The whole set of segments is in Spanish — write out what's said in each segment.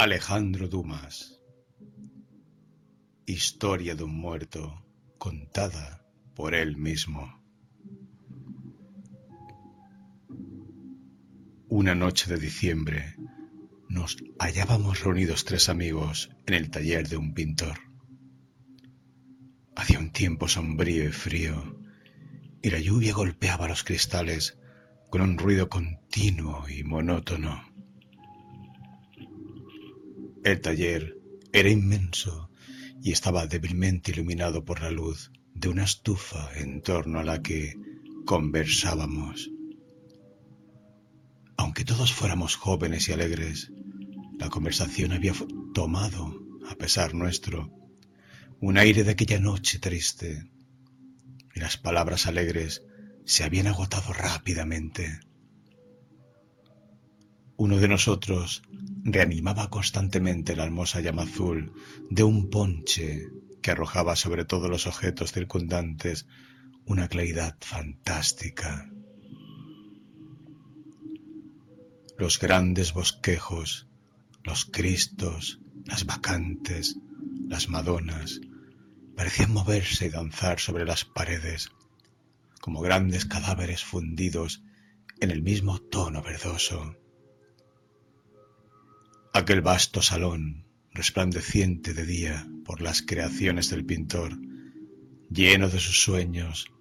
Alejandro Dumas Historia de un muerto contada por él mismo. Una noche de diciembre nos hallábamos reunidos tres amigos en el taller de un pintor. Hacía un tiempo sombrío y frío y la lluvia golpeaba los cristales con un ruido continuo y monótono. El taller era inmenso y estaba débilmente iluminado por la luz de una estufa en torno a la que conversábamos. Aunque todos fuéramos jóvenes y alegres, la conversación había tomado, a pesar nuestro, un aire de aquella noche triste, y las palabras alegres se habían agotado rápidamente. Uno de nosotros reanimaba constantemente la hermosa llama azul de un ponche que arrojaba sobre todos los objetos circundantes una claridad fantástica. Los grandes bosquejos, los cristos, las vacantes, las madonas, parecían moverse y danzar sobre las paredes, como grandes cadáveres fundidos en el mismo tono verdoso. Aquel vasto salón, resplandeciente de día por las creaciones del pintor, lleno de sus sueños,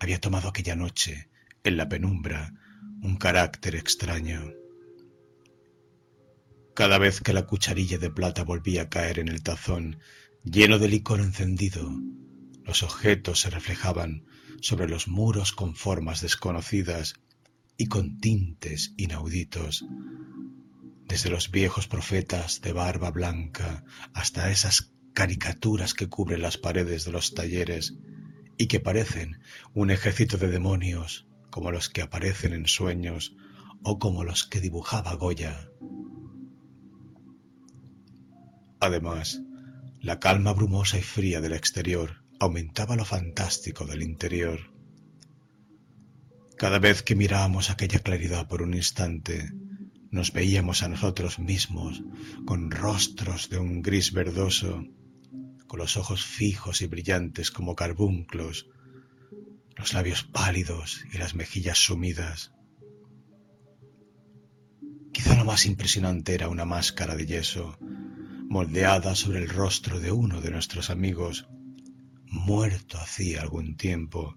había tomado aquella noche, en la penumbra, un carácter extraño. Cada vez que la cucharilla de plata volvía a caer en el tazón lleno de licor encendido, los objetos se reflejaban sobre los muros con formas desconocidas y con tintes inauditos, desde los viejos profetas de barba blanca hasta esas caricaturas que cubren las paredes de los talleres y que parecen un ejército de demonios como los que aparecen en sueños o como los que dibujaba Goya. Además, la calma brumosa y fría del exterior aumentaba lo fantástico del interior. Cada vez que mirábamos aquella claridad por un instante, nos veíamos a nosotros mismos con rostros de un gris verdoso, con los ojos fijos y brillantes como carbunclos, los labios pálidos y las mejillas sumidas. Quizá lo más impresionante era una máscara de yeso, moldeada sobre el rostro de uno de nuestros amigos, muerto hacía algún tiempo,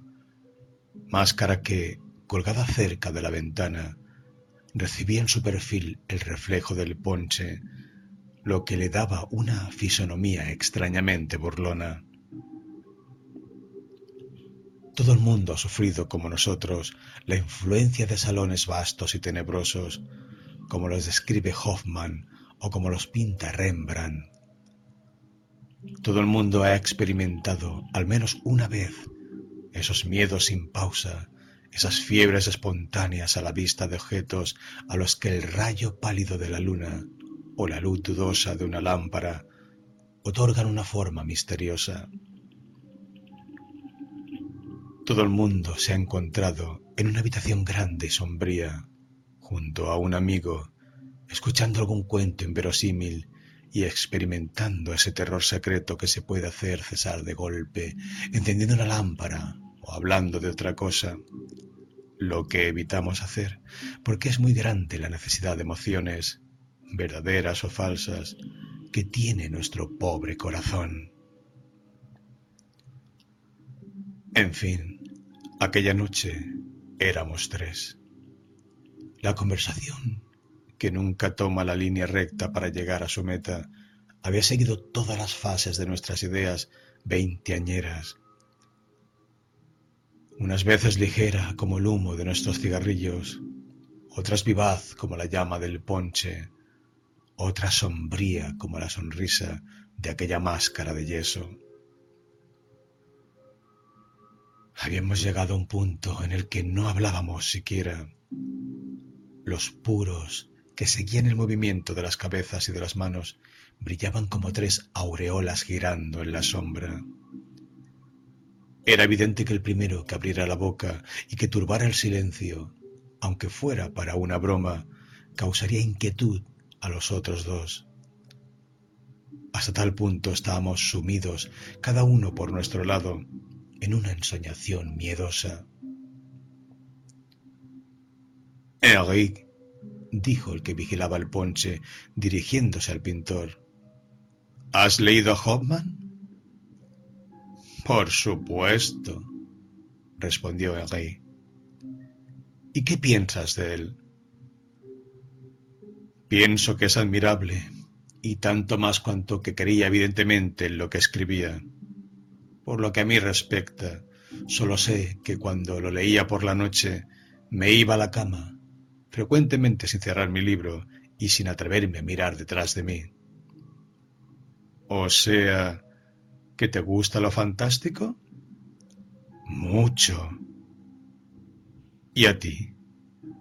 máscara que, colgada cerca de la ventana, recibía en su perfil el reflejo del ponche, lo que le daba una fisonomía extrañamente burlona. Todo el mundo ha sufrido, como nosotros, la influencia de salones vastos y tenebrosos, como los describe Hoffman o como los pinta Rembrandt. Todo el mundo ha experimentado, al menos una vez, esos miedos sin pausa, esas fiebres espontáneas a la vista de objetos a los que el rayo pálido de la luna o la luz dudosa de una lámpara otorgan una forma misteriosa. Todo el mundo se ha encontrado en una habitación grande y sombría, junto a un amigo, escuchando algún cuento inverosímil y experimentando ese terror secreto que se puede hacer cesar de golpe, encendiendo una lámpara o hablando de otra cosa, lo que evitamos hacer, porque es muy grande la necesidad de emociones, verdaderas o falsas, que tiene nuestro pobre corazón. En fin, aquella noche éramos tres. La conversación, que nunca toma la línea recta para llegar a su meta, había seguido todas las fases de nuestras ideas veinteañeras unas veces ligera como el humo de nuestros cigarrillos, otras vivaz como la llama del ponche, otras sombría como la sonrisa de aquella máscara de yeso. Habíamos llegado a un punto en el que no hablábamos siquiera. Los puros que seguían el movimiento de las cabezas y de las manos brillaban como tres aureolas girando en la sombra. Era evidente que el primero que abriera la boca y que turbara el silencio, aunque fuera para una broma, causaría inquietud a los otros dos, Hasta tal punto estábamos sumidos, cada uno por nuestro lado, en una ensoñación miedosa. Henri, dijo el que vigilaba el ponche, dirigiéndose al pintor. ¿Has leído a Hoffman? Por supuesto, respondió Henri. ¿Y qué piensas de él? Pienso que es admirable, y tanto más cuanto que creía evidentemente en lo que escribía. Por lo que a mí respecta, solo sé que cuando lo leía por la noche me iba a la cama, frecuentemente sin cerrar mi libro y sin atreverme a mirar detrás de mí. O sea, ¿que te gusta lo fantástico? Mucho. ¿Y a ti?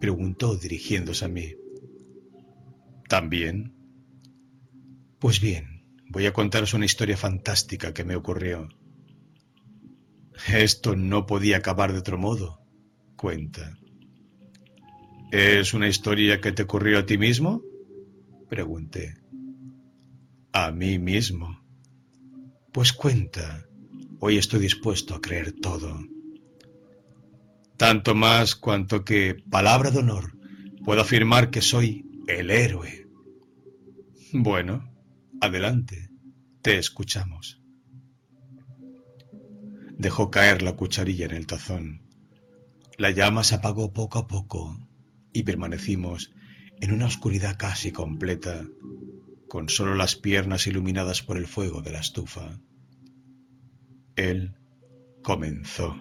preguntó dirigiéndose a mí. También. Pues bien, voy a contaros una historia fantástica que me ocurrió. Esto no podía acabar de otro modo. Cuenta. ¿Es una historia que te ocurrió a ti mismo? Pregunté. A mí mismo. Pues cuenta. Hoy estoy dispuesto a creer todo. Tanto más cuanto que, palabra de honor, puedo afirmar que soy el héroe. Bueno, adelante, te escuchamos. Dejó caer la cucharilla en el tazón. La llama se apagó poco a poco y permanecimos en una oscuridad casi completa, con solo las piernas iluminadas por el fuego de la estufa. Él comenzó.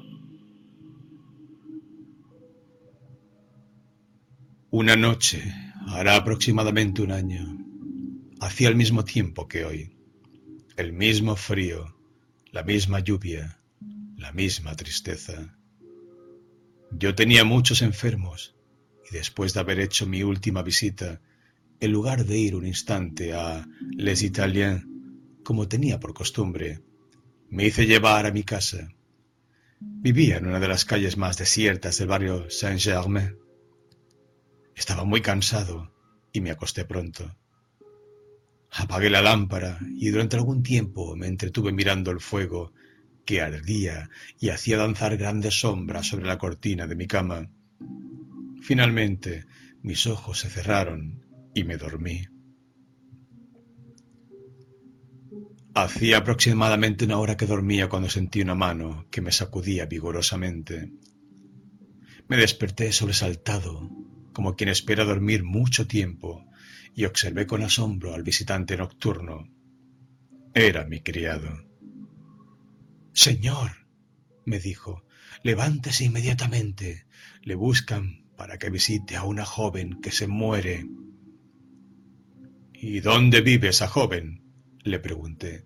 Una noche, hará aproximadamente un año, hacía el mismo tiempo que hoy, el mismo frío, la misma lluvia, la misma tristeza. Yo tenía muchos enfermos y después de haber hecho mi última visita, en lugar de ir un instante a Les Italiens, como tenía por costumbre, me hice llevar a mi casa. Vivía en una de las calles más desiertas del barrio Saint-Germain estaba muy cansado y me acosté pronto. Apagué la lámpara y durante algún tiempo me entretuve mirando el fuego que ardía y hacía danzar grandes sombras sobre la cortina de mi cama. Finalmente mis ojos se cerraron y me dormí. Hacía aproximadamente una hora que dormía cuando sentí una mano que me sacudía vigorosamente. Me desperté sobresaltado como quien espera dormir mucho tiempo, y observé con asombro al visitante nocturno. Era mi criado. Señor, me dijo, levántese inmediatamente. Le buscan para que visite a una joven que se muere. ¿Y dónde vive esa joven? le pregunté.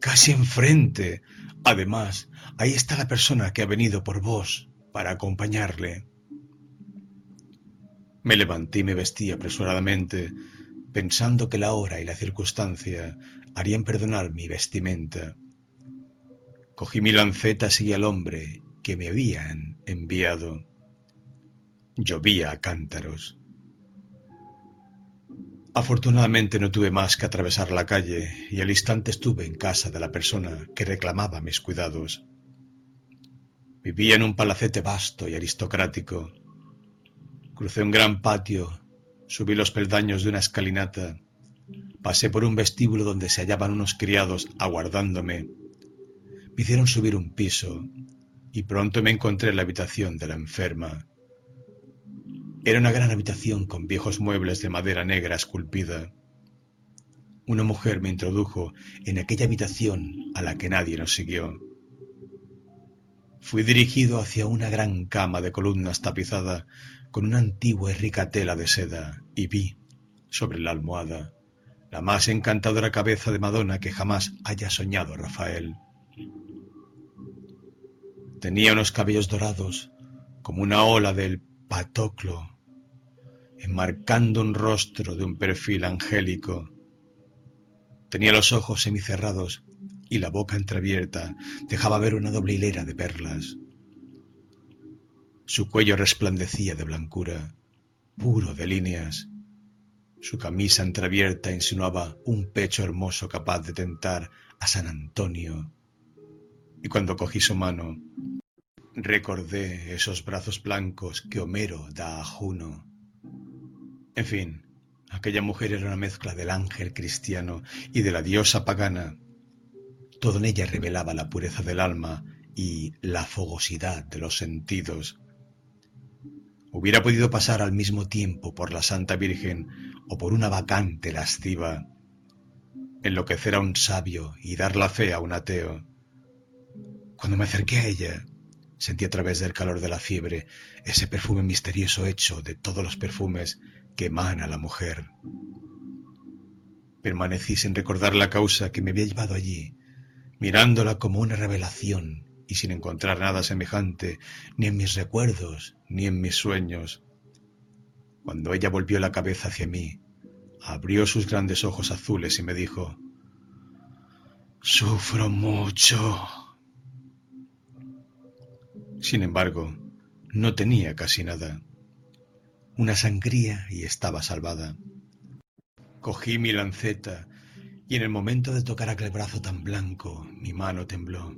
Casi enfrente. Además, ahí está la persona que ha venido por vos para acompañarle. Me levanté y me vestí apresuradamente, pensando que la hora y la circunstancia harían perdonar mi vestimenta. Cogí mi lanceta y al hombre que me habían enviado. Llovía a cántaros. Afortunadamente no tuve más que atravesar la calle y al instante estuve en casa de la persona que reclamaba mis cuidados. Vivía en un palacete vasto y aristocrático, Crucé un gran patio, subí los peldaños de una escalinata, pasé por un vestíbulo donde se hallaban unos criados aguardándome. Me hicieron subir un piso y pronto me encontré en la habitación de la enferma. Era una gran habitación con viejos muebles de madera negra esculpida. Una mujer me introdujo en aquella habitación a la que nadie nos siguió. Fui dirigido hacia una gran cama de columnas tapizada con una antigua y rica tela de seda y vi, sobre la almohada, la más encantadora cabeza de Madonna que jamás haya soñado Rafael. Tenía unos cabellos dorados, como una ola del patoclo, enmarcando un rostro de un perfil angélico. Tenía los ojos semicerrados y la boca entreabierta dejaba ver una doble hilera de perlas. Su cuello resplandecía de blancura, puro de líneas, Su camisa entreabierta insinuaba un pecho hermoso capaz de tentar a San Antonio. Y cuando cogí su mano, recordé esos brazos blancos que Homero da a Juno. En fin, aquella mujer era una mezcla del ángel cristiano y de la diosa pagana. Todo en ella revelaba la pureza del alma y la fogosidad de los sentidos. Hubiera podido pasar al mismo tiempo por la Santa Virgen o por una vacante lasciva, enloquecer a un sabio y dar la fe a un ateo. Cuando me acerqué a ella, sentí a través del calor de la fiebre ese perfume misterioso hecho de todos los perfumes que emana la mujer. Permanecí sin recordar la causa que me había llevado allí, mirándola como una revelación y sin encontrar nada semejante ni en mis recuerdos ni en mis sueños. Cuando ella volvió la cabeza hacia mí, abrió sus grandes ojos azules y me dijo, Sufro mucho. Sin embargo, no tenía casi nada. Una sangría y estaba salvada. Cogí mi lanceta y en el momento de tocar aquel brazo tan blanco, mi mano tembló.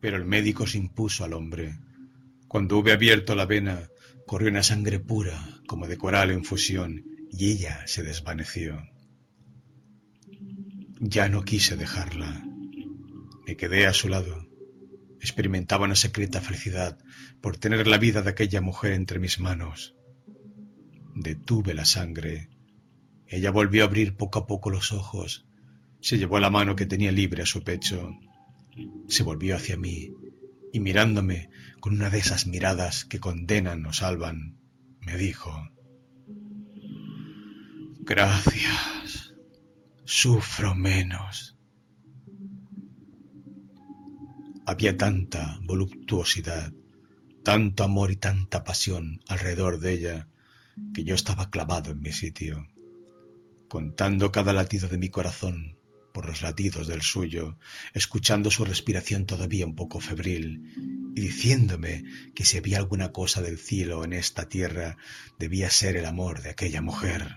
Pero el médico se impuso al hombre. Cuando hube abierto la vena, corrió una sangre pura, como de coral en fusión, y ella se desvaneció. Ya no quise dejarla. Me quedé a su lado. Experimentaba una secreta felicidad por tener la vida de aquella mujer entre mis manos. Detuve la sangre. Ella volvió a abrir poco a poco los ojos. Se llevó la mano que tenía libre a su pecho se volvió hacia mí y mirándome con una de esas miradas que condenan o salvan, me dijo, Gracias, sufro menos. Había tanta voluptuosidad, tanto amor y tanta pasión alrededor de ella, que yo estaba clavado en mi sitio, contando cada latido de mi corazón por los latidos del suyo, escuchando su respiración todavía un poco febril, y diciéndome que si había alguna cosa del cielo en esta tierra, debía ser el amor de aquella mujer.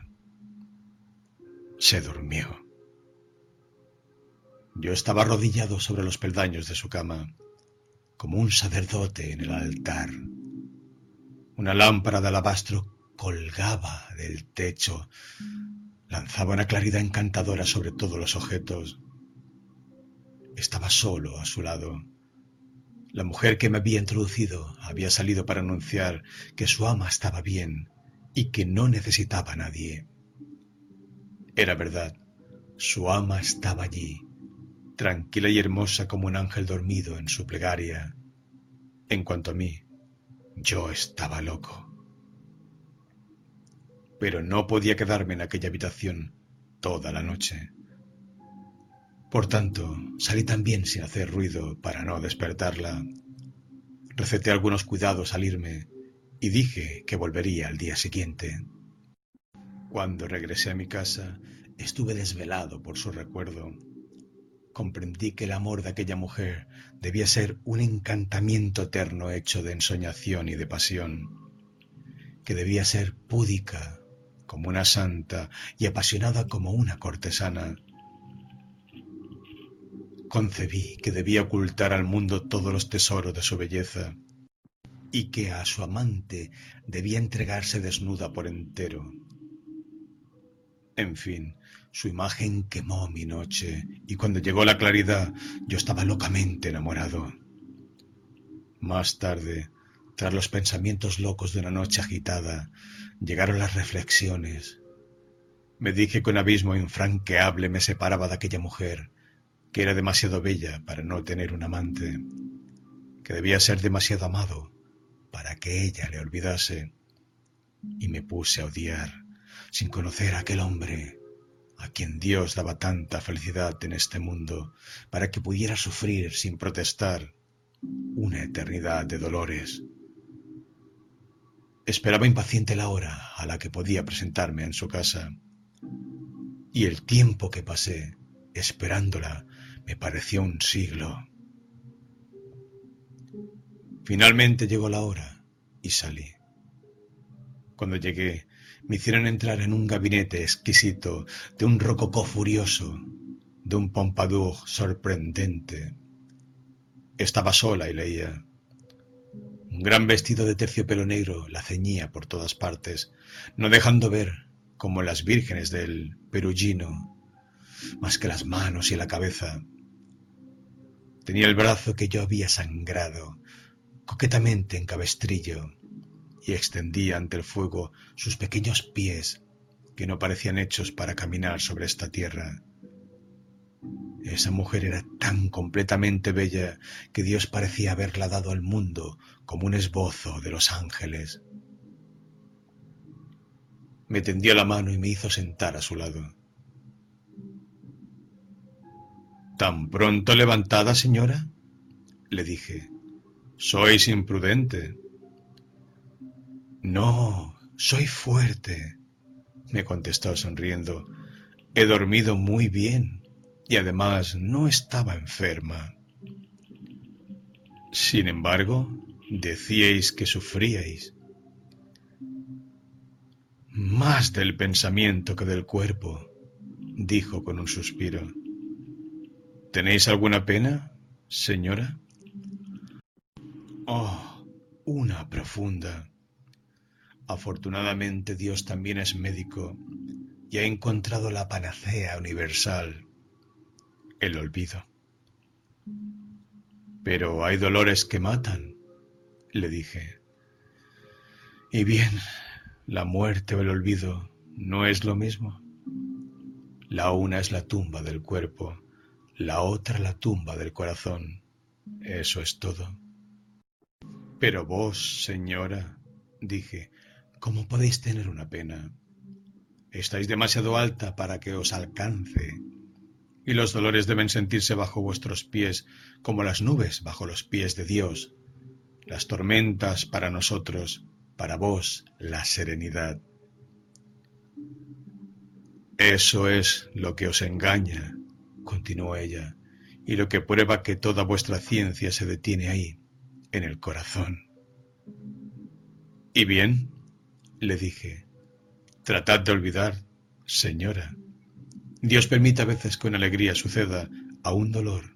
Se durmió. Yo estaba arrodillado sobre los peldaños de su cama, como un sacerdote en el altar. Una lámpara de alabastro colgaba del techo, lanzaba una claridad encantadora sobre todos los objetos. Estaba solo a su lado. La mujer que me había introducido había salido para anunciar que su ama estaba bien y que no necesitaba a nadie. Era verdad, su ama estaba allí, tranquila y hermosa como un ángel dormido en su plegaria. En cuanto a mí, yo estaba loco pero no podía quedarme en aquella habitación toda la noche. Por tanto, salí también sin hacer ruido para no despertarla. Receté algunos cuidados al irme y dije que volvería al día siguiente. Cuando regresé a mi casa, estuve desvelado por su recuerdo. Comprendí que el amor de aquella mujer debía ser un encantamiento eterno hecho de ensoñación y de pasión, que debía ser púdica, como una santa y apasionada como una cortesana. Concebí que debía ocultar al mundo todos los tesoros de su belleza y que a su amante debía entregarse desnuda por entero. En fin, su imagen quemó mi noche y cuando llegó la claridad yo estaba locamente enamorado. Más tarde, tras los pensamientos locos de una noche agitada, llegaron las reflexiones. Me dije que un abismo infranqueable me separaba de aquella mujer, que era demasiado bella para no tener un amante, que debía ser demasiado amado para que ella le olvidase. Y me puse a odiar, sin conocer a aquel hombre, a quien Dios daba tanta felicidad en este mundo, para que pudiera sufrir sin protestar una eternidad de dolores. Esperaba impaciente la hora a la que podía presentarme en su casa, y el tiempo que pasé esperándola me pareció un siglo. Finalmente llegó la hora y salí. Cuando llegué, me hicieron entrar en un gabinete exquisito, de un rococó furioso, de un pompadour sorprendente. Estaba sola y leía. Un gran vestido de terciopelo negro la ceñía por todas partes, no dejando ver, como las vírgenes del Perugino, más que las manos y la cabeza. Tenía el brazo que yo había sangrado, coquetamente en cabestrillo, y extendía ante el fuego sus pequeños pies que no parecían hechos para caminar sobre esta tierra. Esa mujer era tan completamente bella que Dios parecía haberla dado al mundo como un esbozo de los ángeles. Me tendió la mano y me hizo sentar a su lado. ¿Tan pronto levantada, señora? le dije. Sois imprudente. No, soy fuerte, me contestó sonriendo. He dormido muy bien y además no estaba enferma. Sin embargo, decíais que sufríais. Más del pensamiento que del cuerpo, dijo con un suspiro. ¿Tenéis alguna pena, señora? Oh, una profunda. Afortunadamente Dios también es médico y ha encontrado la panacea universal, el olvido. Pero hay dolores que matan, le dije. Y bien, la muerte o el olvido no es lo mismo. La una es la tumba del cuerpo, la otra la tumba del corazón. Eso es todo. Pero vos, señora, dije, ¿cómo podéis tener una pena? Estáis demasiado alta para que os alcance, y los dolores deben sentirse bajo vuestros pies como las nubes bajo los pies de Dios, las tormentas para nosotros, para vos la serenidad. Eso es lo que os engaña, continuó ella, y lo que prueba que toda vuestra ciencia se detiene ahí, en el corazón. Y bien, le dije, tratad de olvidar, señora. Dios permite a veces que una alegría suceda a un dolor,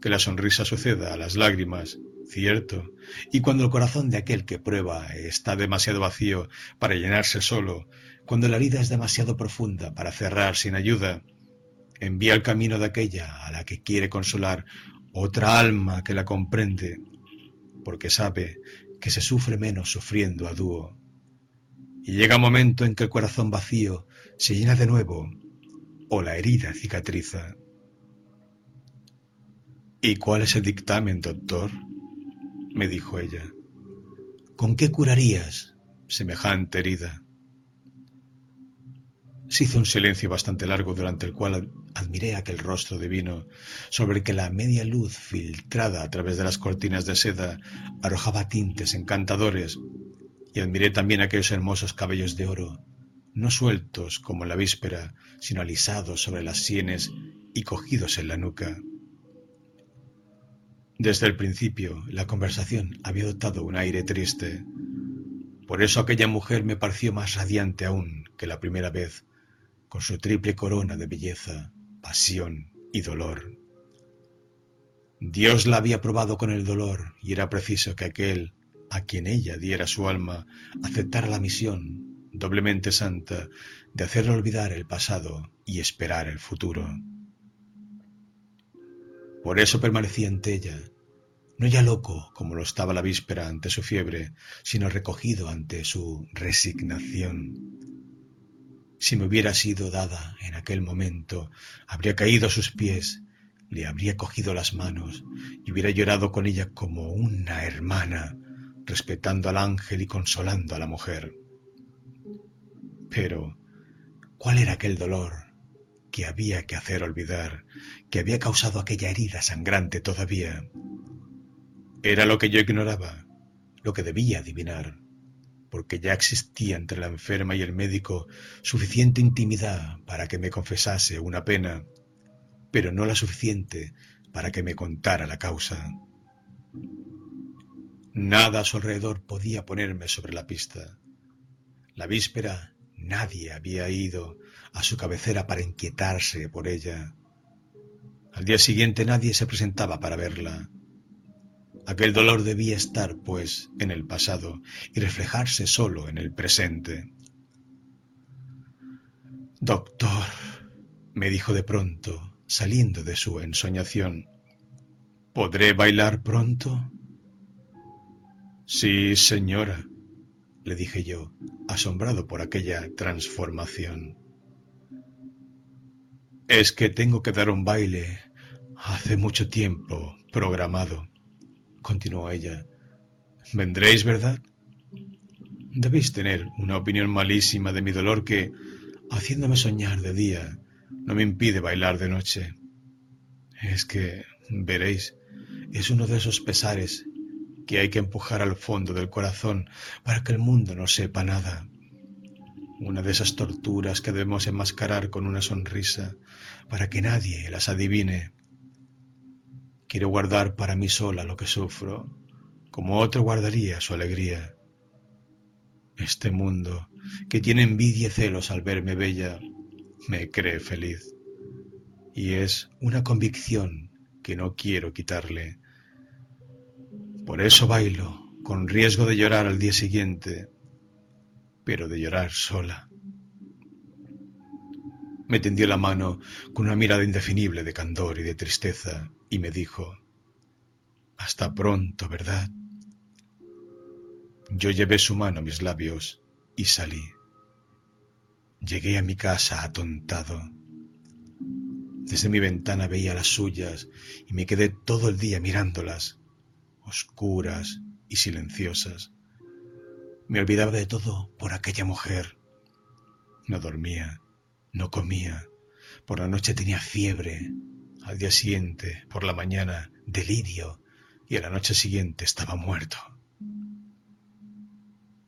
que la sonrisa suceda a las lágrimas, cierto, y cuando el corazón de aquel que prueba está demasiado vacío para llenarse solo, cuando la herida es demasiado profunda para cerrar sin ayuda, envía al camino de aquella a la que quiere consolar otra alma que la comprende porque sabe que se sufre menos sufriendo a dúo. Y llega un momento en que el corazón vacío se llena de nuevo o la herida cicatriza. ¿Y cuál es el dictamen, doctor? me dijo ella. ¿Con qué curarías semejante herida? Se hizo un silencio bastante largo durante el cual admiré aquel rostro divino sobre el que la media luz filtrada a través de las cortinas de seda arrojaba tintes encantadores y admiré también aquellos hermosos cabellos de oro, no sueltos como en la víspera, sino alisados sobre las sienes y cogidos en la nuca. Desde el principio la conversación había adoptado un aire triste. Por eso aquella mujer me pareció más radiante aún que la primera vez con su triple corona de belleza, pasión y dolor. Dios la había probado con el dolor y era preciso que aquel a quien ella diera su alma aceptara la misión doblemente santa de hacerle olvidar el pasado y esperar el futuro. Por eso permanecía ante ella, no ya loco como lo estaba la víspera ante su fiebre, sino recogido ante su resignación si me hubiera sido dada en aquel momento, habría caído a sus pies, le habría cogido las manos y hubiera llorado con ella como una hermana, respetando al ángel y consolando a la mujer. Pero, ¿cuál era aquel dolor que había que hacer olvidar, que había causado aquella herida sangrante todavía? Era lo que yo ignoraba, lo que debía adivinar porque ya existía entre la enferma y el médico suficiente intimidad para que me confesase una pena, pero no la suficiente para que me contara la causa. Nada a su alrededor podía ponerme sobre la pista. La víspera Nadie había ido a su cabecera para inquietarse por ella. Al día siguiente nadie se presentaba para verla. Aquel dolor debía estar, pues, en el pasado y reflejarse solo en el presente. Doctor, me dijo de pronto, saliendo de su ensoñación, ¿podré bailar pronto? Sí, señora, le dije yo, asombrado por aquella transformación. Es que tengo que dar un baile hace mucho tiempo programado continuó ella. Vendréis, ¿verdad? Debéis tener una opinión malísima de mi dolor que, haciéndome soñar de día, no me impide bailar de noche. Es que, veréis, es uno de esos pesares que hay que empujar al fondo del corazón para que el mundo no sepa nada. Una de esas torturas que debemos enmascarar con una sonrisa para que nadie las adivine. Quiero guardar para mí sola lo que sufro, como otro guardaría su alegría. Este mundo, que tiene envidia y celos al verme bella, me cree feliz. Y es una convicción que no quiero quitarle. Por eso bailo, con riesgo de llorar al día siguiente, pero de llorar sola. Me tendió la mano con una mirada indefinible de candor y de tristeza y me dijo, Hasta pronto, ¿verdad? Yo llevé su mano a mis labios y salí. Llegué a mi casa atontado. Desde mi ventana veía las suyas y me quedé todo el día mirándolas, oscuras y silenciosas. Me olvidaba de todo por aquella mujer. No dormía, no comía. Por la noche tenía fiebre, al día siguiente, por la mañana, delirio, y a la noche siguiente estaba muerto.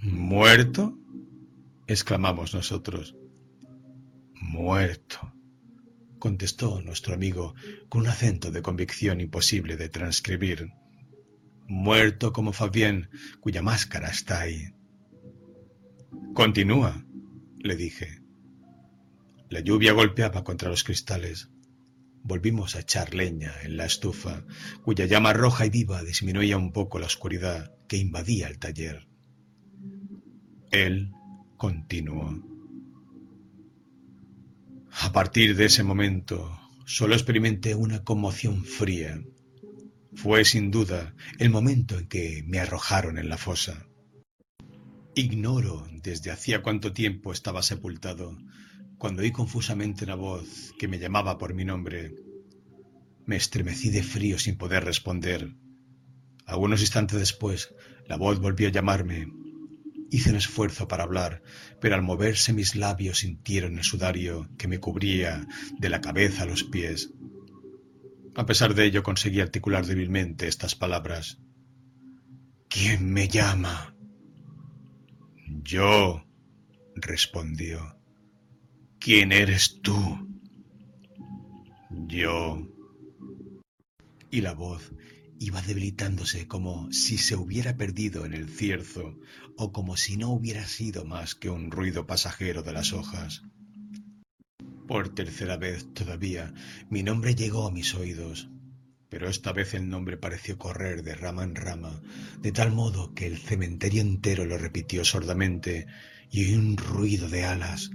¿Muerto? exclamamos nosotros. Muerto, contestó nuestro amigo con un acento de convicción imposible de transcribir. Muerto como Fabien, cuya máscara está ahí. Continúa, le dije. La lluvia golpeaba contra los cristales. Volvimos a echar leña en la estufa, cuya llama roja y viva disminuía un poco la oscuridad que invadía el taller. Él continuó. A partir de ese momento, solo experimenté una conmoción fría. Fue sin duda el momento en que me arrojaron en la fosa. Ignoro desde hacía cuánto tiempo estaba sepultado, cuando oí confusamente una voz que me llamaba por mi nombre, me estremecí de frío sin poder responder. Algunos instantes después, la voz volvió a llamarme. Hice un esfuerzo para hablar, pero al moverse mis labios sintieron el sudario que me cubría de la cabeza a los pies. A pesar de ello conseguí articular débilmente estas palabras. ¿Quién me llama? Yo, respondió. ¿Quién eres tú? Yo. Y la voz iba debilitándose como si se hubiera perdido en el cierzo o como si no hubiera sido más que un ruido pasajero de las hojas. Por tercera vez todavía mi nombre llegó a mis oídos, pero esta vez el nombre pareció correr de rama en rama, de tal modo que el cementerio entero lo repitió sordamente y oí un ruido de alas,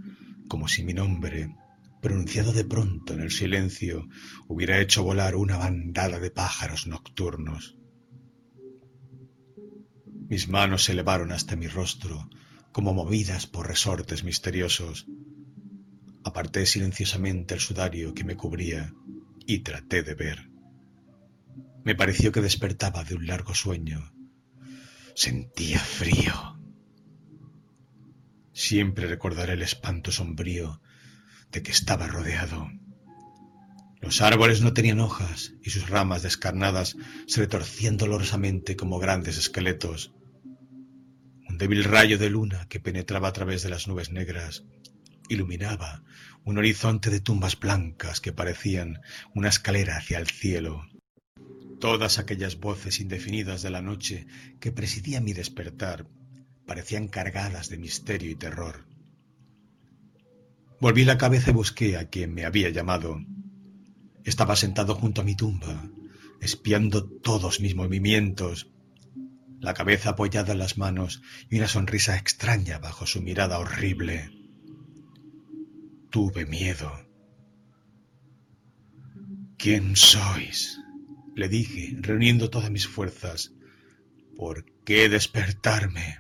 como si mi nombre, pronunciado de pronto en el silencio, hubiera hecho volar una bandada de pájaros nocturnos. Mis manos se elevaron hasta mi rostro, como movidas por resortes misteriosos. Aparté silenciosamente el sudario que me cubría y traté de ver. Me pareció que despertaba de un largo sueño. Sentía frío. Siempre recordaré el espanto sombrío de que estaba rodeado. Los árboles no tenían hojas y sus ramas descarnadas se retorcían dolorosamente como grandes esqueletos. Un débil rayo de luna que penetraba a través de las nubes negras iluminaba un horizonte de tumbas blancas que parecían una escalera hacia el cielo. Todas aquellas voces indefinidas de la noche que presidían mi despertar parecían cargadas de misterio y terror. Volví la cabeza y busqué a quien me había llamado. Estaba sentado junto a mi tumba, espiando todos mis movimientos, la cabeza apoyada en las manos y una sonrisa extraña bajo su mirada horrible. Tuve miedo. ¿Quién sois? le dije, reuniendo todas mis fuerzas. ¿Por qué despertarme?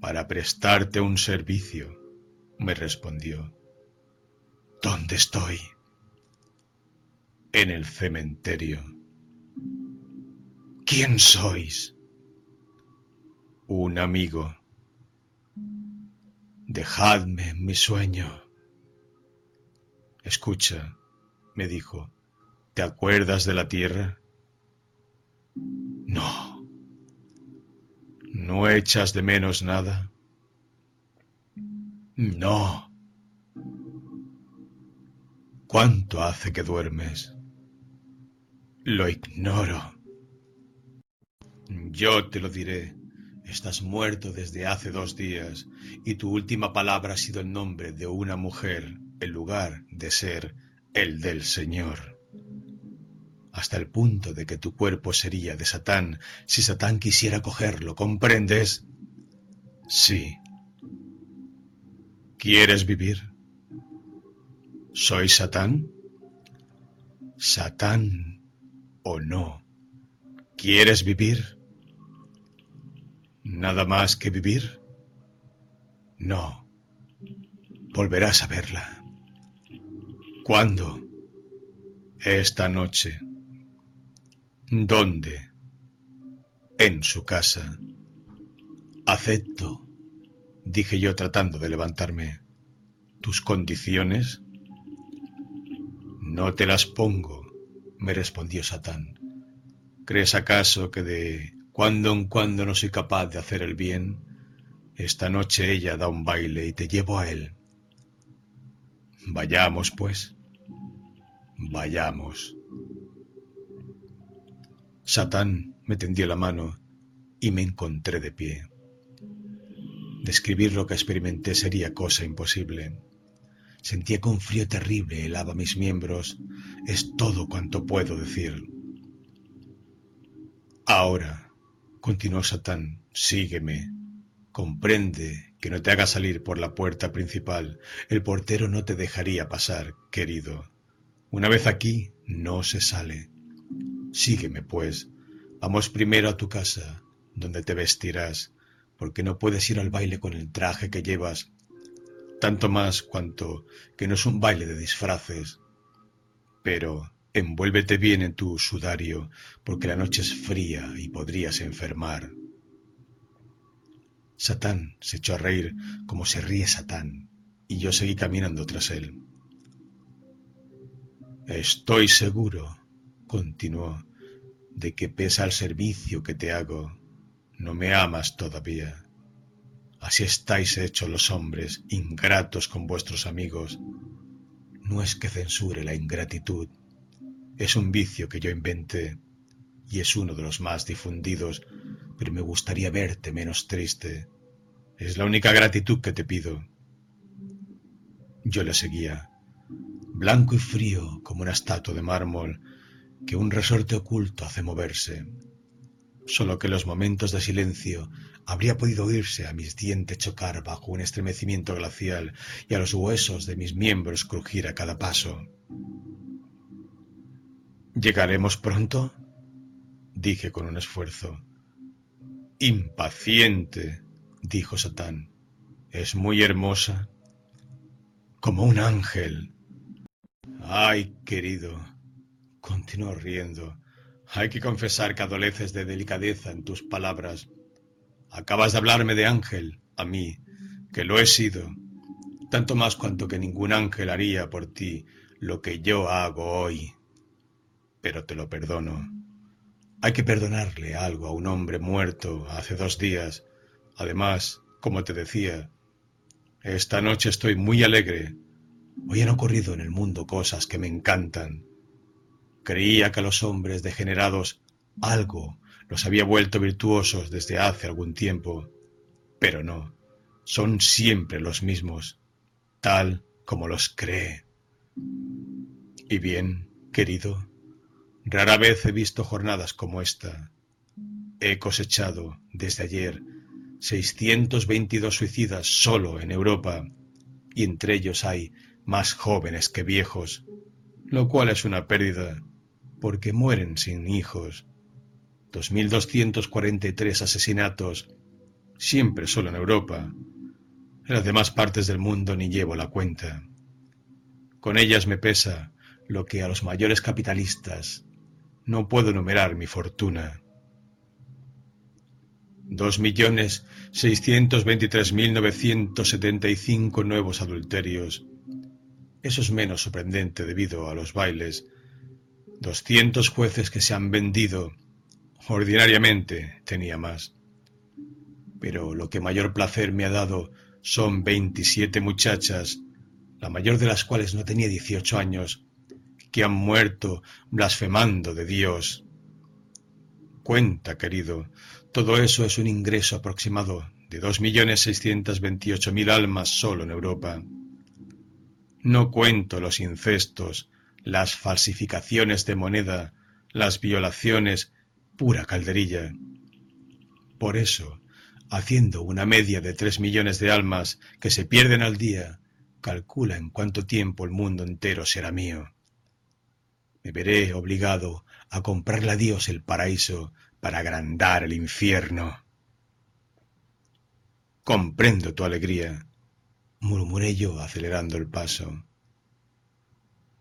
Para prestarte un servicio, me respondió. ¿Dónde estoy? En el cementerio. ¿Quién sois? Un amigo. Dejadme mi sueño. Escucha, me dijo, ¿te acuerdas de la tierra? No. ¿No echas de menos nada? No. ¿Cuánto hace que duermes? Lo ignoro. Yo te lo diré. Estás muerto desde hace dos días y tu última palabra ha sido el nombre de una mujer en lugar de ser el del Señor. Hasta el punto de que tu cuerpo sería de Satán si Satán quisiera cogerlo, ¿comprendes? Sí. ¿Quieres vivir? ¿Soy Satán? Satán o no. ¿Quieres vivir? ¿Nada más que vivir? No. Volverás a verla. ¿Cuándo? Esta noche. ¿Dónde? En su casa. Acepto, dije yo tratando de levantarme. ¿Tus condiciones? No te las pongo, me respondió Satán. ¿Crees acaso que de cuando en cuando no soy capaz de hacer el bien, esta noche ella da un baile y te llevo a él. Vayamos, pues. Vayamos. Satán me tendió la mano y me encontré de pie. Describir lo que experimenté sería cosa imposible. Sentía que un frío terrible helaba mis miembros. Es todo cuanto puedo decir. Ahora, Continuó Satán, sígueme. Comprende que no te haga salir por la puerta principal. El portero no te dejaría pasar, querido. Una vez aquí, no se sale. Sígueme, pues. Vamos primero a tu casa, donde te vestirás, porque no puedes ir al baile con el traje que llevas, tanto más cuanto que no es un baile de disfraces. Pero Envuélvete bien en tu sudario, porque la noche es fría y podrías enfermar. Satán se echó a reír como se ríe Satán, y yo seguí caminando tras él. Estoy seguro, continuó, de que pesa el servicio que te hago. No me amas todavía. Así estáis hechos los hombres, ingratos con vuestros amigos. No es que censure la ingratitud, es un vicio que yo inventé y es uno de los más difundidos, pero me gustaría verte menos triste. Es la única gratitud que te pido. Yo le seguía, blanco y frío como una estatua de mármol que un resorte oculto hace moverse. Solo que en los momentos de silencio habría podido oírse a mis dientes chocar bajo un estremecimiento glacial y a los huesos de mis miembros crujir a cada paso. ¿Llegaremos pronto? dije con un esfuerzo. Impaciente, dijo Satán. Es muy hermosa. Como un ángel. Ay, querido, continuó riendo. Hay que confesar que adoleces de delicadeza en tus palabras. Acabas de hablarme de ángel, a mí, que lo he sido, tanto más cuanto que ningún ángel haría por ti lo que yo hago hoy pero te lo perdono. Hay que perdonarle algo a un hombre muerto hace dos días. Además, como te decía, esta noche estoy muy alegre. Hoy han ocurrido en el mundo cosas que me encantan. Creía que a los hombres degenerados algo los había vuelto virtuosos desde hace algún tiempo, pero no, son siempre los mismos. tal como los cree. Y bien, querido, rara vez he visto jornadas como esta. He cosechado desde ayer 622 suicidas solo en Europa, y entre ellos hay más jóvenes que viejos, lo cual es una pérdida, porque mueren sin hijos. 2.243 asesinatos, siempre solo en Europa. En las demás partes del mundo ni llevo la cuenta. Con ellas me pesa lo que a los mayores capitalistas no puedo numerar mi fortuna. Dos millones seiscientos veintitrés mil novecientos setenta y cinco nuevos adulterios. Eso es menos sorprendente debido a los bailes. Doscientos jueces que se han vendido. Ordinariamente tenía más. Pero lo que mayor placer me ha dado son veintisiete muchachas, la mayor de las cuales no tenía dieciocho años, que han muerto blasfemando de Dios. Cuenta, querido, todo eso es un ingreso aproximado de dos millones seiscientos veintiocho mil almas solo en Europa. No cuento los incestos, las falsificaciones de moneda, las violaciones, pura calderilla. Por eso, haciendo una media de tres millones de almas que se pierden al día, calcula en cuánto tiempo el mundo entero será mío. Me veré obligado a comprarle a Dios el paraíso para agrandar el infierno. Comprendo tu alegría, murmuré yo acelerando el paso.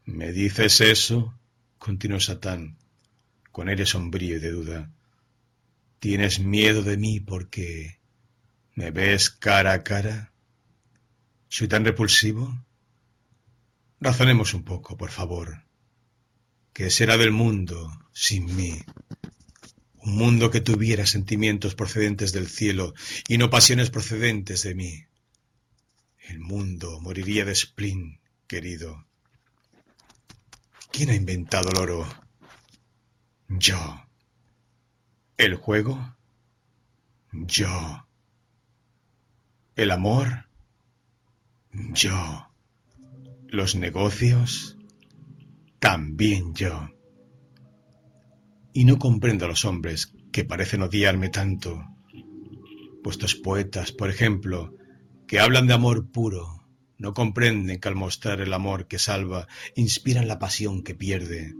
¿Me dices eso? continuó Satán, con aire sombrío y de duda. ¿Tienes miedo de mí porque me ves cara a cara? ¿Soy tan repulsivo? Razonemos un poco, por favor. ¿Qué será del mundo sin mí? un mundo que tuviera sentimientos procedentes del cielo y no pasiones procedentes de mí. El mundo moriría de spleen, querido. ¿Quién ha inventado el oro? Yo. ¿El juego? Yo. ¿El amor? Yo. ¿Los negocios? También yo y no comprendo a los hombres que parecen odiarme tanto. Vuestros poetas, por ejemplo, que hablan de amor puro, no comprenden que al mostrar el amor que salva, inspiran la pasión que pierde.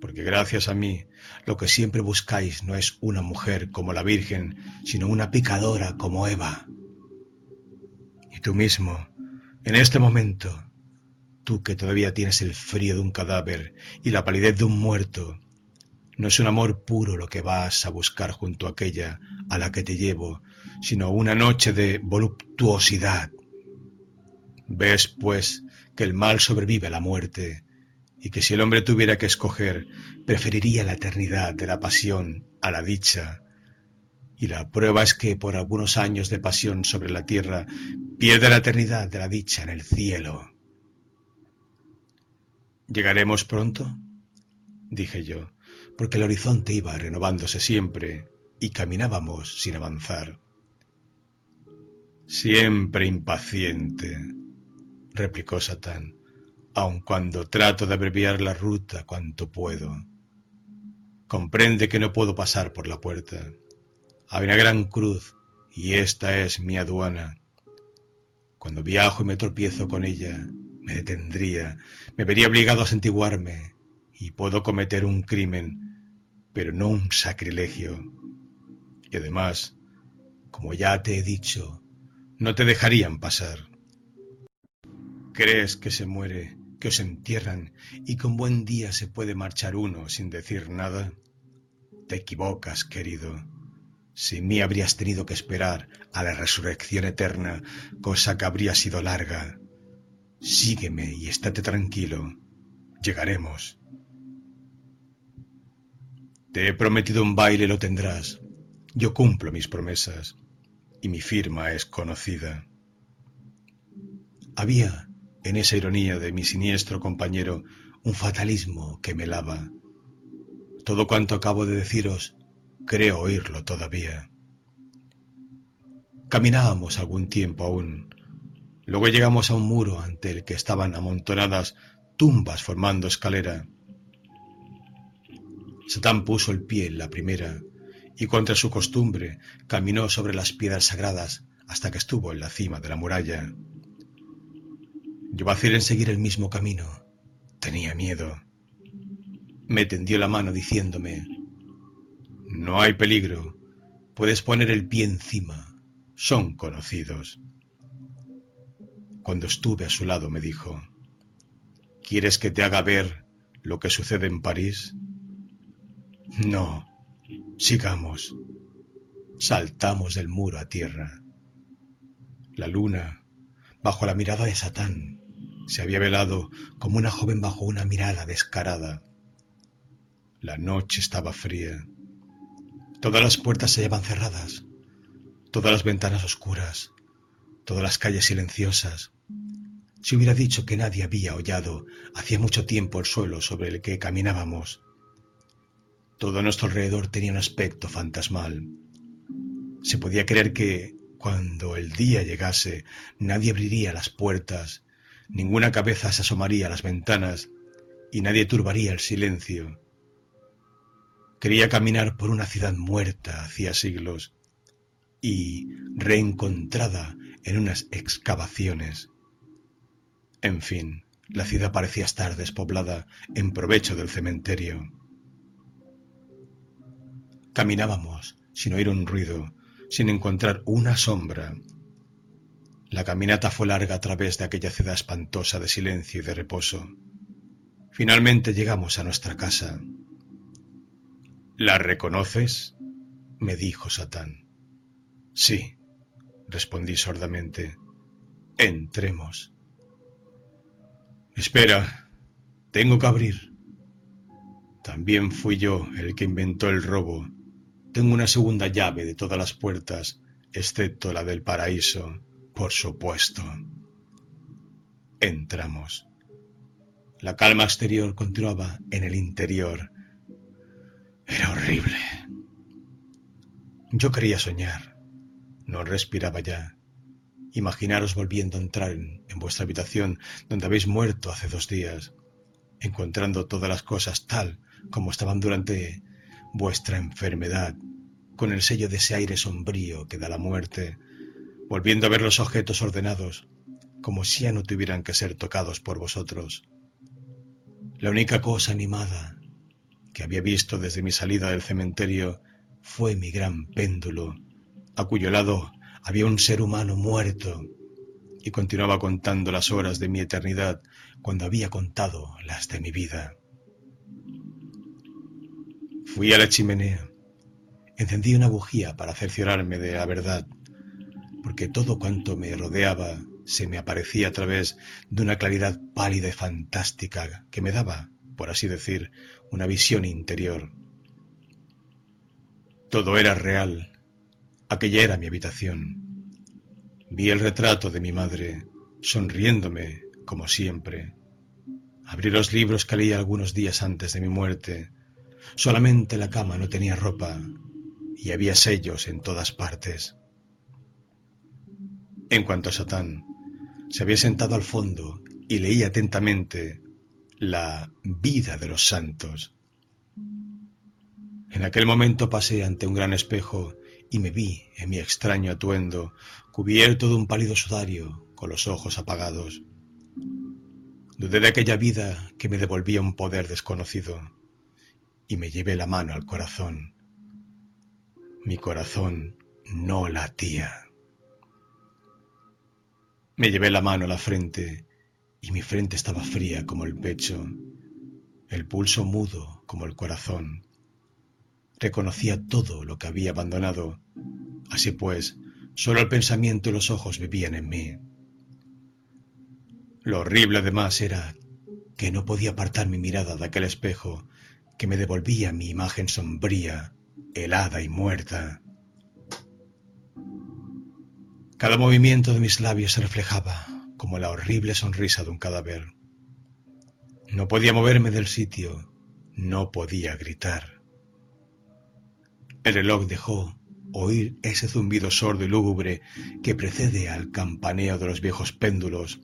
Porque gracias a mí, lo que siempre buscáis no es una mujer como la Virgen, sino una picadora como Eva. Y tú mismo, en este momento, tú que todavía tienes el frío de un cadáver y la palidez de un muerto, no es un amor puro lo que vas a buscar junto a aquella a la que te llevo, sino una noche de voluptuosidad. Ves, pues, que el mal sobrevive a la muerte, y que si el hombre tuviera que escoger, preferiría la eternidad de la pasión a la dicha. Y la prueba es que por algunos años de pasión sobre la tierra pierde la eternidad de la dicha en el cielo. ¿Llegaremos pronto? dije yo porque el horizonte iba renovándose siempre y caminábamos sin avanzar. Siempre impaciente, replicó Satán, aun cuando trato de abreviar la ruta cuanto puedo. Comprende que no puedo pasar por la puerta. Hay una gran cruz y esta es mi aduana. Cuando viajo y me tropiezo con ella, me detendría, me vería obligado a santiguarme y puedo cometer un crimen pero no un sacrilegio. Y además, como ya te he dicho, no te dejarían pasar. ¿Crees que se muere, que os entierran y con buen día se puede marchar uno sin decir nada? Te equivocas, querido. Sin mí habrías tenido que esperar a la resurrección eterna, cosa que habría sido larga. Sígueme y estate tranquilo. Llegaremos. Te he prometido un baile, lo tendrás. Yo cumplo mis promesas y mi firma es conocida. Había en esa ironía de mi siniestro compañero un fatalismo que me lava. Todo cuanto acabo de deciros, creo oírlo todavía. Caminábamos algún tiempo aún. Luego llegamos a un muro ante el que estaban amontonadas tumbas formando escalera. Satán puso el pie en la primera y contra su costumbre caminó sobre las piedras sagradas hasta que estuvo en la cima de la muralla. Yo vacilé en seguir el mismo camino. Tenía miedo. Me tendió la mano diciéndome, no hay peligro, puedes poner el pie encima, son conocidos. Cuando estuve a su lado me dijo, ¿quieres que te haga ver lo que sucede en París? No, sigamos. Saltamos del muro a tierra. La luna, bajo la mirada de Satán, se había velado como una joven bajo una mirada descarada. La noche estaba fría. Todas las puertas se llevan cerradas, todas las ventanas oscuras, todas las calles silenciosas. Si hubiera dicho que nadie había hollado hacía mucho tiempo el suelo sobre el que caminábamos. Todo a nuestro alrededor tenía un aspecto fantasmal. Se podía creer que, cuando el día llegase, nadie abriría las puertas, ninguna cabeza se asomaría a las ventanas y nadie turbaría el silencio. Quería caminar por una ciudad muerta hacía siglos y reencontrada en unas excavaciones. En fin, la ciudad parecía estar despoblada en provecho del cementerio. Caminábamos sin oír un ruido, sin encontrar una sombra. La caminata fue larga a través de aquella ciudad espantosa de silencio y de reposo. Finalmente llegamos a nuestra casa. ¿La reconoces? me dijo Satán. Sí, respondí sordamente. Entremos. Espera, tengo que abrir. También fui yo el que inventó el robo. Tengo una segunda llave de todas las puertas, excepto la del paraíso, por supuesto. Entramos. La calma exterior continuaba en el interior era horrible. Yo quería soñar. No respiraba ya. Imaginaros volviendo a entrar en, vuestra habitación donde habéis muerto hace dos días, encontrando todas las cosas tal como estaban durante vuestra enfermedad, con el sello de ese aire sombrío que da la muerte, volviendo a ver los objetos ordenados, como si ya no tuvieran que ser tocados por vosotros. La única cosa animada que había visto desde mi salida del cementerio fue mi gran péndulo, a cuyo lado había un ser humano muerto, y continuaba contando las horas de mi eternidad cuando había contado las de mi vida. Fui a la chimenea, encendí una bujía para cerciorarme de la verdad, porque todo cuanto me rodeaba se me aparecía a través de una claridad pálida y fantástica que me daba, por así decir, una visión interior. Todo era real. Aquella era mi habitación. Vi el retrato de mi madre, sonriéndome, como siempre. Abrí los libros que leí algunos días antes de mi muerte. Solamente la cama no tenía ropa y había sellos en todas partes. En cuanto a Satán, se había sentado al fondo y leía atentamente la vida de los santos. En aquel momento pasé ante un gran espejo y me vi en mi extraño atuendo, cubierto de un pálido sudario, con los ojos apagados. Dudé de aquella vida que me devolvía un poder desconocido y me llevé la mano al corazón. Mi corazón no latía. Me llevé la mano a la frente y mi frente estaba fría como el pecho, el pulso mudo como el corazón. Reconocía todo lo que había abandonado. Así pues, solo el pensamiento y los ojos vivían en mí. Lo horrible además era que no podía apartar mi mirada de aquel espejo que me devolvía mi imagen sombría, helada y muerta. Cada movimiento de mis labios se reflejaba como la horrible sonrisa de un cadáver. No podía moverme del sitio, no podía gritar. El reloj dejó oír ese zumbido sordo y lúgubre que precede al campaneo de los viejos péndulos,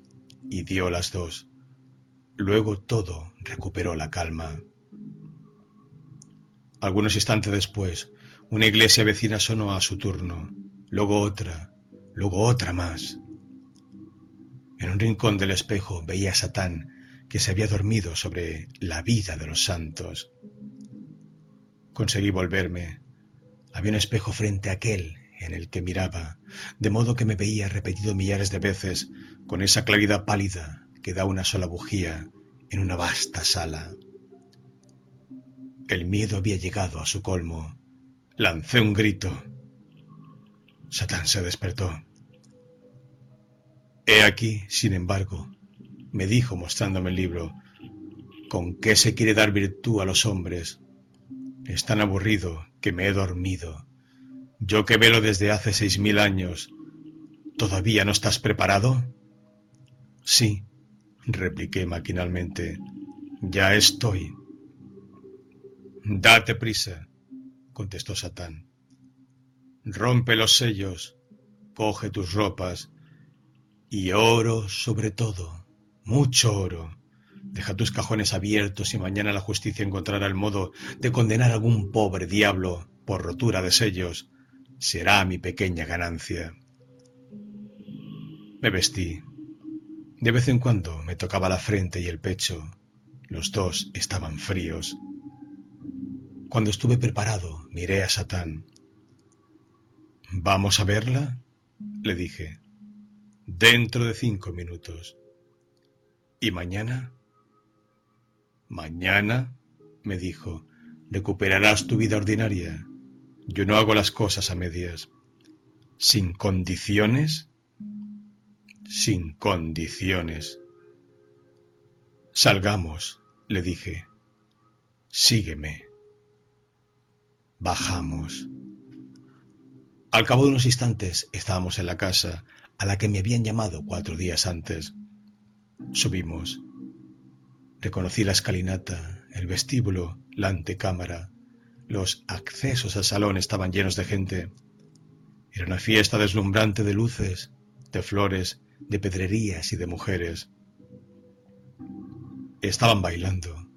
y dio las dos. Luego todo recuperó la calma. Algunos instantes después, una iglesia vecina sonó a su turno, luego otra, luego otra más. En un rincón del espejo veía a Satán que se había dormido sobre la vida de los santos. Conseguí volverme. Había un espejo frente a aquel en el que miraba, de modo que me veía repetido millares de veces con esa claridad pálida que da una sola bujía en una vasta sala. El miedo había llegado a su colmo. Lancé un grito. Satán se despertó. He aquí, sin embargo, me dijo mostrándome el libro, ¿con qué se quiere dar virtud a los hombres? Es tan aburrido que me he dormido. Yo que velo desde hace seis mil años. ¿Todavía no estás preparado? Sí, repliqué maquinalmente. Ya estoy. Date prisa, contestó Satán. Rompe los sellos, coge tus ropas y oro sobre todo, mucho oro. Deja tus cajones abiertos y mañana la justicia encontrará el modo de condenar a algún pobre diablo por rotura de sellos. Será mi pequeña ganancia. Me vestí. De vez en cuando me tocaba la frente y el pecho. Los dos estaban fríos. Cuando estuve preparado, miré a Satán. ¿Vamos a verla? le dije. Dentro de cinco minutos. ¿Y mañana? Mañana, me dijo, recuperarás tu vida ordinaria. Yo no hago las cosas a medias. ¿Sin condiciones? Sin condiciones. Salgamos, le dije. Sígueme. Bajamos. Al cabo de unos instantes estábamos en la casa a la que me habían llamado cuatro días antes. Subimos. Reconocí la escalinata, el vestíbulo, la antecámara. Los accesos al salón estaban llenos de gente. Era una fiesta deslumbrante de luces, de flores, de pedrerías y de mujeres. Estaban bailando.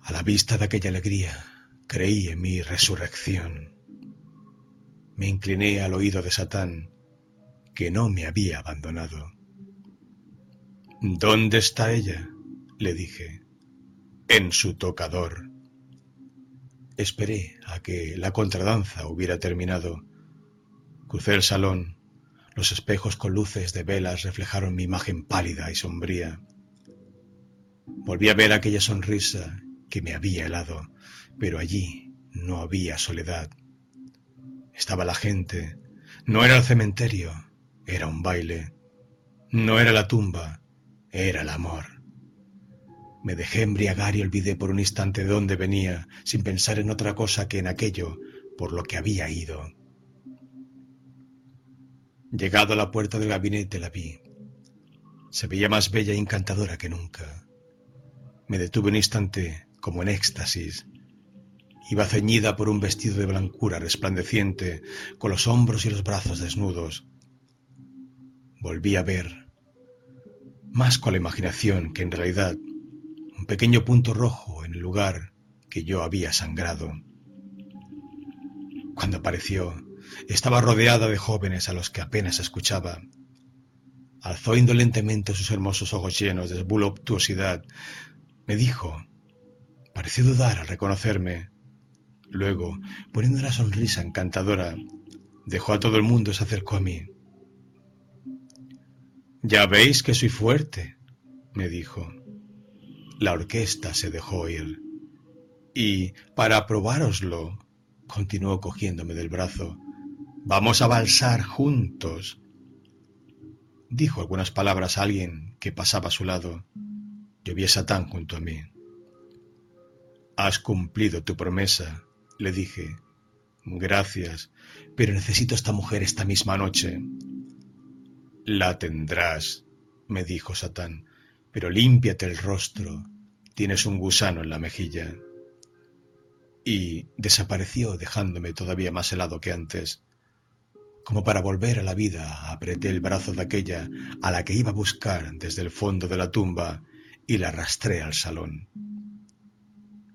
A la vista de aquella alegría, creí en mi resurrección. Me incliné al oído de Satán, que no me había abandonado. ¿Dónde está ella? le dije. En su tocador. Esperé a que la contradanza hubiera terminado. Crucé el salón. Los espejos con luces de velas reflejaron mi imagen pálida y sombría. Volví a ver aquella sonrisa que me había helado, pero allí no había soledad, estaba la gente. No era el cementerio, era un baile. No era la tumba, era el amor. Me dejé embriagar y olvidé por un instante de dónde venía, sin pensar en otra cosa que en aquello por lo que había ido. Llegado a la puerta del gabinete la vi. Se veía más bella e encantadora que nunca. Me detuve un instante como en éxtasis Iba ceñida por un vestido de blancura resplandeciente, con los hombros y los brazos desnudos. Volví a ver, más con la imaginación que en realidad, un pequeño punto rojo en el lugar que yo había sangrado. Cuando apareció, estaba rodeada de jóvenes a los que apenas escuchaba. Alzó indolentemente sus hermosos ojos llenos de voluptuosidad. Me dijo, pareció dudar al reconocerme, Luego, poniendo una sonrisa encantadora, dejó a todo el mundo y se acercó a mí. Ya veis que soy fuerte, me dijo. La orquesta se dejó oír. Y, para probároslo, continuó cogiéndome del brazo, vamos a balsar juntos. Dijo algunas palabras a alguien que pasaba a su lado. Yo vi a Satán junto a mí. Has cumplido tu promesa, le dije. Gracias, pero necesito a esta mujer esta misma noche. La tendrás, me dijo Satán, pero límpiate el rostro. Tienes un gusano en la mejilla. y desapareció dejándome todavía más helado que antes. Como para volver a la vida, apreté el brazo de aquella a la que iba a buscar desde el fondo de la tumba y la arrastré al salón.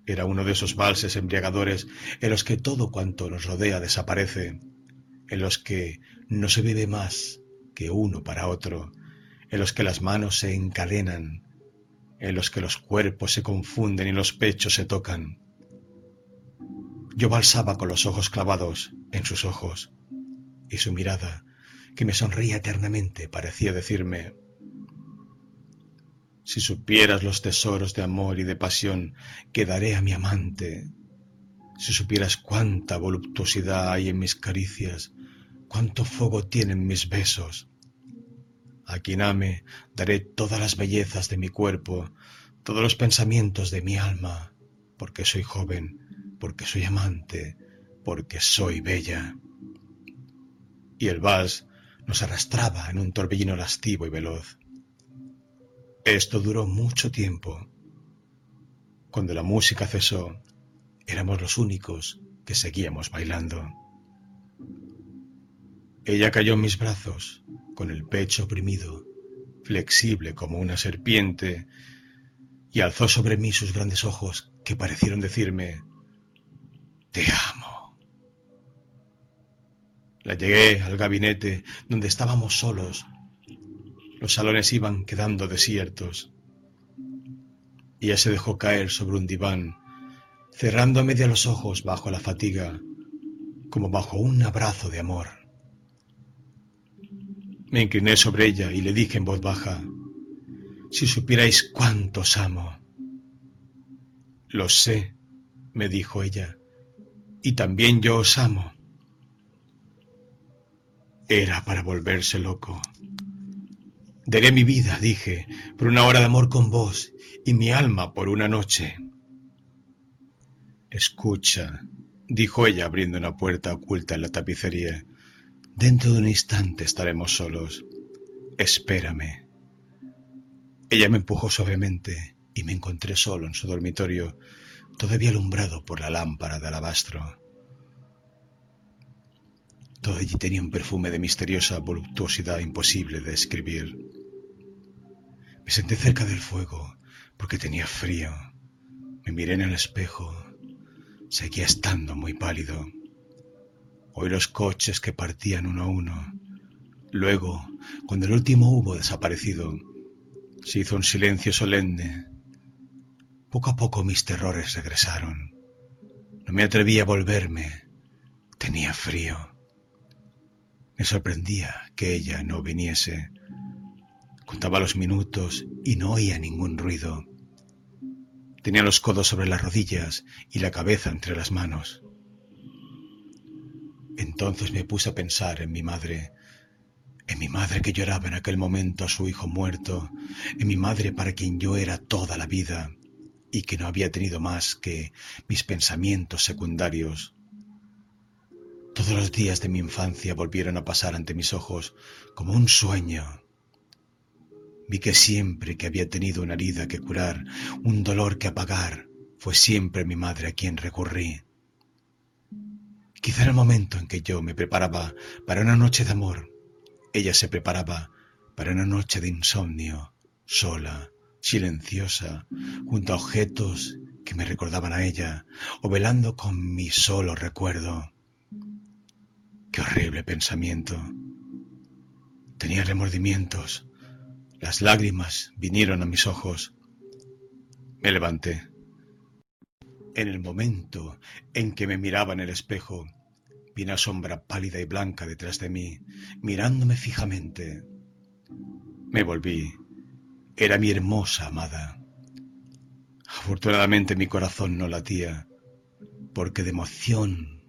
Era uno de esos valses embriagadores en los que todo cuanto nos rodea desaparece, en los que no se vive más que uno para otro, en los que las manos se encadenan, en los que los cuerpos se confunden y los pechos se tocan. Yo balsaba con los ojos clavados en sus ojos, y su mirada, que me sonría eternamente, parecía decirme, si supieras los tesoros de amor y de pasión que daré a mi amante, si supieras cuánta voluptuosidad hay en mis caricias, cuánto fuego tienen mis besos, a quien ame daré todas las bellezas de mi cuerpo, todos los pensamientos de mi alma, porque soy joven, porque soy amante, porque soy bella. Y el vals nos arrastraba en un torbellino lastivo y veloz. Esto duró mucho tiempo. Cuando la música cesó, éramos los únicos que seguíamos bailando. Ella cayó en mis brazos, con el pecho oprimido, flexible como una serpiente, y alzó sobre mí sus grandes ojos que parecieron decirme, Te amo. La llegué al gabinete donde estábamos solos. Los salones iban quedando desiertos. Ella se dejó caer sobre un diván, cerrando a media los ojos bajo la fatiga, como bajo un abrazo de amor. Me incliné sobre ella y le dije en voz baja, si supierais cuánto os amo. Lo sé, me dijo ella, y también yo os amo. Era para volverse loco. Daré mi vida, dije, por una hora de amor con vos y mi alma por una noche. Escucha, dijo ella abriendo una puerta oculta en la tapicería. Dentro de un instante estaremos solos. Espérame. Ella me empujó suavemente y me encontré solo en su dormitorio, todavía alumbrado por la lámpara de alabastro. Todo allí tenía un perfume de misteriosa voluptuosidad imposible de describir. Me senté cerca del fuego porque tenía frío. Me miré en el espejo. Seguía estando muy pálido. Oí los coches que partían uno a uno. Luego, cuando el último hubo desaparecido, se hizo un silencio solemne. Poco a poco mis terrores regresaron. No me atreví a volverme. Tenía frío. Me sorprendía que ella no viniese. Contaba los minutos y no oía ningún ruido. Tenía los codos sobre las rodillas y la cabeza entre las manos. Entonces me puse a pensar en mi madre, en mi madre que lloraba en aquel momento a su hijo muerto, en mi madre para quien yo era toda la vida y que no había tenido más que mis pensamientos secundarios. Todos los días de mi infancia volvieron a pasar ante mis ojos como un sueño. Vi que siempre que había tenido una herida que curar, un dolor que apagar, fue siempre mi madre a quien recurrí. Quizá en el momento en que yo me preparaba para una noche de amor, ella se preparaba para una noche de insomnio, sola, silenciosa, junto a objetos que me recordaban a ella, o velando con mi solo recuerdo. Qué horrible pensamiento. Tenía remordimientos. Las lágrimas vinieron a mis ojos. Me levanté. En el momento en que me miraba en el espejo, vi una sombra pálida y blanca detrás de mí, mirándome fijamente. Me volví. Era mi hermosa amada. Afortunadamente mi corazón no latía, porque de emoción,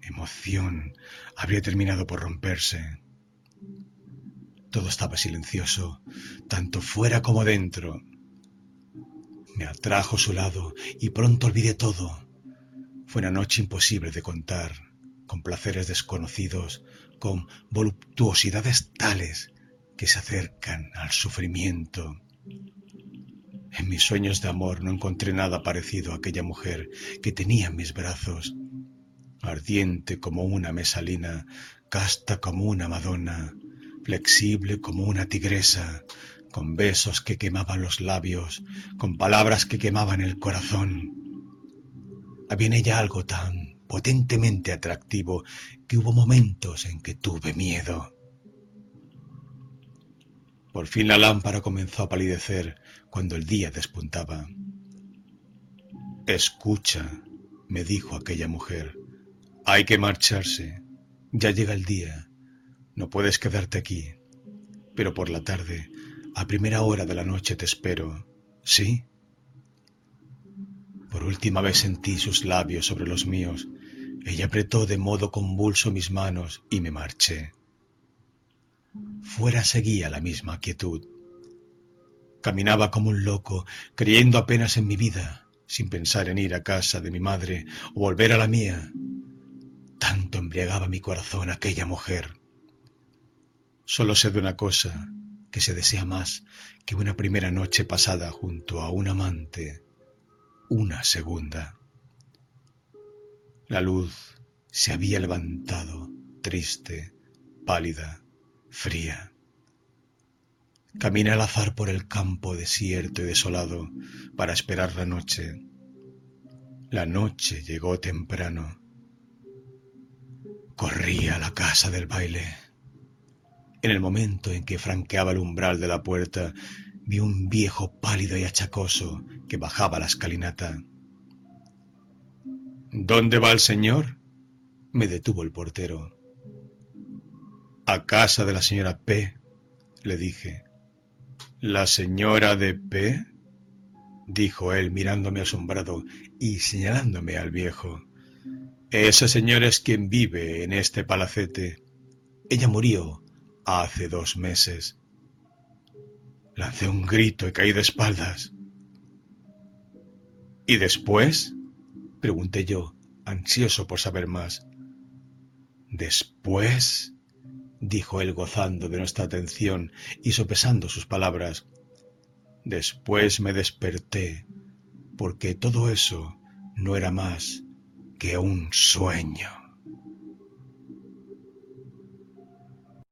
emoción, habría terminado por romperse. Todo estaba silencioso, tanto fuera como dentro, me atrajo su lado y pronto olvidé todo. Fue una noche imposible de contar, con placeres desconocidos, con voluptuosidades tales que se acercan al sufrimiento. En mis sueños de amor no encontré nada parecido a aquella mujer que tenía en mis brazos, ardiente como una mesalina, casta como una madonna, flexible como una tigresa, con besos que quemaban los labios, con palabras que quemaban el corazón. Había en ella algo tan potentemente atractivo que hubo momentos en que tuve miedo. Por fin la lámpara comenzó a palidecer cuando el día despuntaba. Escucha, me dijo aquella mujer, hay que marcharse. Ya llega el día. No puedes quedarte aquí. Pero por la tarde a primera hora de la noche te espero, ¿sí? Por última vez sentí sus labios sobre los míos. Ella apretó de modo convulso mis manos y me marché. Fuera seguía la misma quietud. Caminaba como un loco, creyendo apenas en mi vida, sin pensar en ir a casa de mi madre o volver a la mía. Tanto embriagaba mi corazón aquella mujer. Solo sé de una cosa, que se desea más que una primera noche pasada junto a un amante, una segunda. La luz se había levantado, triste, pálida, fría. Caminé al azar por el campo desierto y desolado para esperar la noche. La noche llegó temprano. Corrí a la casa del baile. En el momento en que franqueaba el umbral de la puerta, vi un viejo pálido y achacoso que bajaba la escalinata. ¿Dónde va el señor? me detuvo el portero. A casa de la señora P, le dije. ¿La señora de P? dijo él mirándome asombrado y señalándome al viejo. Esa señora es quien vive en este palacete. Ella murió hace dos meses. Lancé un grito y caí de espaldas. ¿Y después? pregunté yo, ansioso por saber más. Después, dijo él gozando de nuestra atención y sopesando sus palabras. Después me desperté, porque todo eso no era más que un sueño.